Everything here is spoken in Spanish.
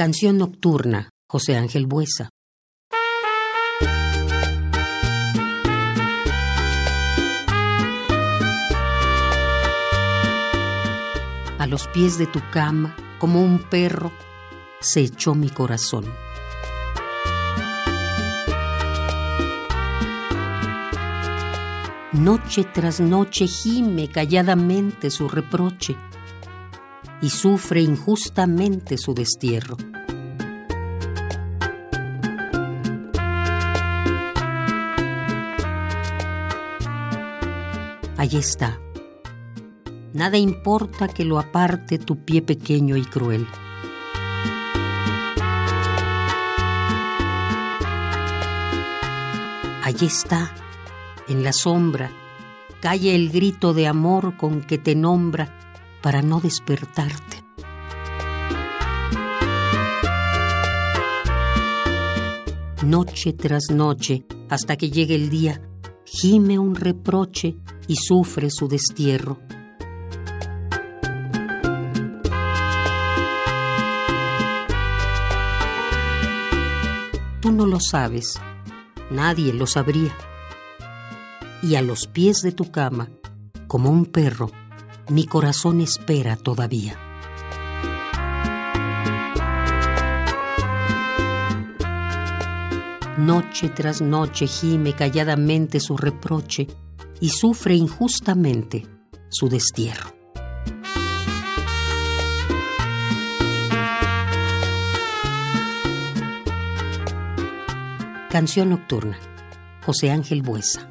Canción nocturna, José Ángel Buesa. A los pies de tu cama, como un perro, se echó mi corazón. Noche tras noche gime calladamente su reproche y sufre injustamente su destierro. Allí está. Nada importa que lo aparte tu pie pequeño y cruel. Allí está, en la sombra, calle el grito de amor con que te nombra para no despertarte. Noche tras noche, hasta que llegue el día, gime un reproche y sufre su destierro. Tú no lo sabes, nadie lo sabría. Y a los pies de tu cama, como un perro, mi corazón espera todavía. Noche tras noche gime calladamente su reproche y sufre injustamente su destierro. Canción nocturna. José Ángel Buesa.